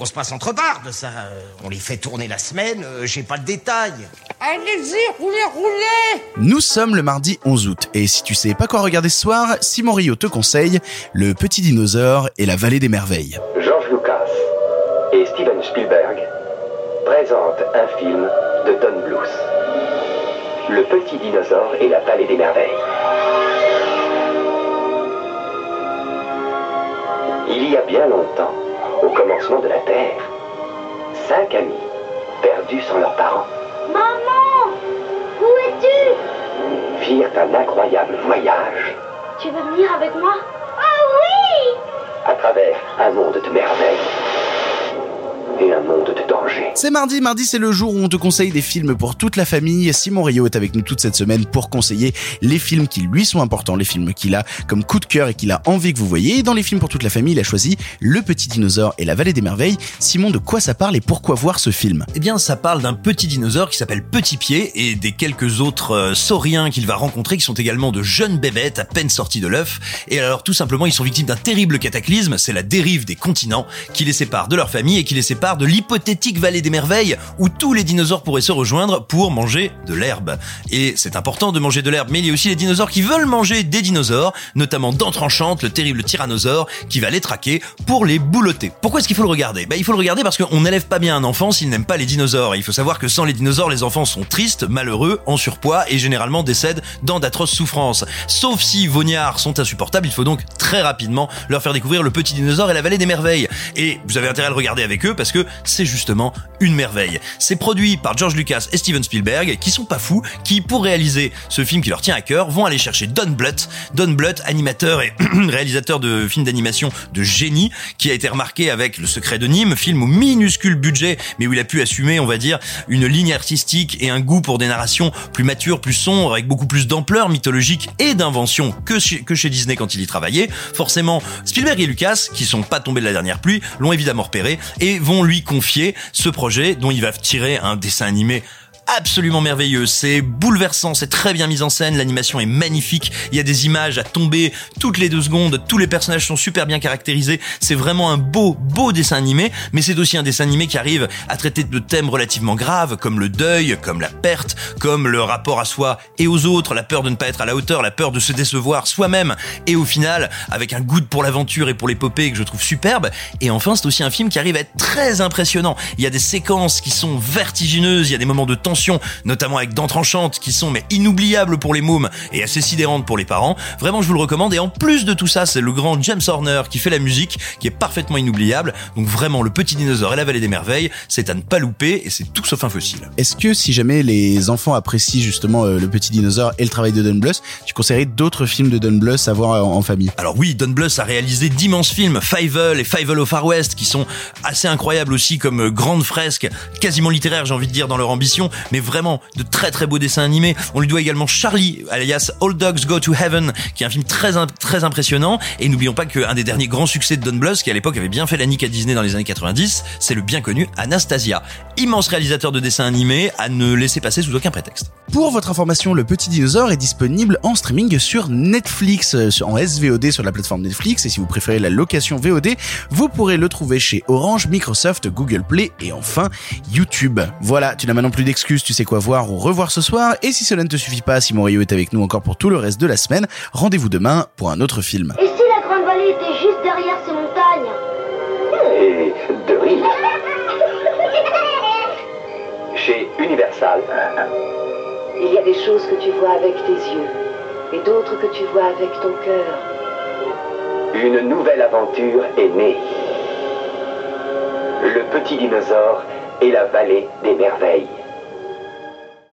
On se passe entre bardes, ça. Euh, On les fait tourner la semaine, euh, j'ai pas le détail. Allez-y, roulez, roulez Nous sommes le mardi 11 août et si tu sais pas quoi regarder ce soir, Simon Rio te conseille Le Petit Dinosaure et la Vallée des Merveilles. George Lucas et Steven Spielberg présentent un film de Don Bluth. Le petit dinosaure et la vallée des merveilles. Il y a bien longtemps, au commencement de la Terre, cinq amis, perdus sans leurs parents, Maman Où es-tu? Firent un incroyable voyage. Tu veux venir avec moi? Oh oui! À travers un monde de merveilles et un monde de danger. C'est mardi, mardi c'est le jour où on te conseille des films pour toute la famille. Simon Rio est avec nous toute cette semaine pour conseiller les films qui lui sont importants, les films qu'il a comme coup de cœur et qu'il a envie que vous voyez. Et dans les films pour toute la famille, il a choisi Le Petit Dinosaure et la Vallée des Merveilles. Simon, de quoi ça parle et pourquoi voir ce film? Eh bien, ça parle d'un petit dinosaure qui s'appelle Petit Pied et des quelques autres euh, sauriens qu'il va rencontrer qui sont également de jeunes bébêtes à peine sortis de l'œuf. Et alors, tout simplement, ils sont victimes d'un terrible cataclysme, c'est la dérive des continents qui les sépare de leur famille et qui les sépare de l'hypothétique vallée des merveilles où tous les dinosaures pourraient se rejoindre pour manger de l'herbe. Et c'est important de manger de l'herbe, mais il y a aussi les dinosaures qui veulent manger des dinosaures, notamment d'entranchante, le terrible tyrannosaure, qui va les traquer pour les boulotter. Pourquoi est-ce qu'il faut le regarder? Bah, Il faut le regarder parce qu'on n'élève pas bien un enfant s'il n'aime pas les dinosaures. Et il faut savoir que sans les dinosaures, les enfants sont tristes, malheureux, en surpoids et généralement décèdent dans d'atroces souffrances. Sauf si Vognards sont insupportables, il faut donc très rapidement leur faire découvrir le petit dinosaure et la vallée des merveilles. Et vous avez intérêt à le regarder avec eux parce que c'est justement une merveille. C'est produit par George Lucas et Steven Spielberg, qui sont pas fous, qui pour réaliser ce film qui leur tient à cœur, vont aller chercher Don Bluth, Don Bluth, animateur et réalisateur de films d'animation de génie, qui a été remarqué avec Le Secret de Nîmes, film au minuscule budget, mais où il a pu assumer, on va dire, une ligne artistique et un goût pour des narrations plus matures, plus sombres, avec beaucoup plus d'ampleur mythologique et d'invention que chez, Disney quand il y travaillait. Forcément, Spielberg et Lucas, qui sont pas tombés de la dernière pluie, l'ont évidemment repéré et vont lui confier ce projet dont il va tirer un dessin animé absolument merveilleux, c'est bouleversant, c'est très bien mis en scène, l'animation est magnifique, il y a des images à tomber toutes les deux secondes, tous les personnages sont super bien caractérisés, c'est vraiment un beau, beau dessin animé, mais c'est aussi un dessin animé qui arrive à traiter de thèmes relativement graves, comme le deuil, comme la perte, comme le rapport à soi et aux autres, la peur de ne pas être à la hauteur, la peur de se décevoir soi-même, et au final, avec un goût pour l'aventure et pour l'épopée que je trouve superbe, et enfin c'est aussi un film qui arrive à être très impressionnant, il y a des séquences qui sont vertigineuses, il y a des moments de tension notamment avec dents tranchantes qui sont mais inoubliables pour les mômes et assez sidérantes pour les parents. Vraiment, je vous le recommande. Et en plus de tout ça, c'est le grand James Horner qui fait la musique, qui est parfaitement inoubliable. Donc vraiment, le petit dinosaure et la vallée des merveilles, c'est à ne pas louper et c'est tout sauf un fossile. Est-ce que si jamais les enfants apprécient justement euh, Le Petit Dinosaure et le travail de Don Bluth, tu conseillerais d'autres films de Don Bluth à voir en, en famille? Alors oui, Don Bluth a réalisé d'immenses films, Fievel et Fievel au Far West, qui sont assez incroyables aussi comme euh, grandes fresques, quasiment littéraires, j'ai envie de dire, dans leur ambition, mais vraiment de très très beaux dessins animés. On lui doit également Charlie, alias All Dogs Go to Heaven, qui est un film très très impressionnant. Et n'oublions pas qu'un des derniers grands succès de Don Bluth, qui à l'époque avait bien fait la nique à Disney dans les années 90, c'est le bien connu Anastasia. Immense réalisateur de dessins animés à ne laisser passer sous aucun prétexte. Pour votre information, Le Petit Dinosaure est disponible en streaming sur Netflix, euh, en SVOD sur la plateforme Netflix. Et si vous préférez la location VOD, vous pourrez le trouver chez Orange, Microsoft, Google Play et enfin YouTube. Voilà, tu n'as maintenant plus d'excuses, tu sais quoi voir ou revoir ce soir. Et si cela ne te suffit pas, Simon Rio est avec nous encore pour tout le reste de la semaine. Rendez-vous demain pour un autre film. Et si la grande vallée était juste derrière ces montagnes Et de rire. Chez Universal, Il y a des choses que tu vois avec tes yeux et d'autres que tu vois avec ton cœur. une nouvelle aventure est née. Le petit dinosaure et la vallée des merveilles.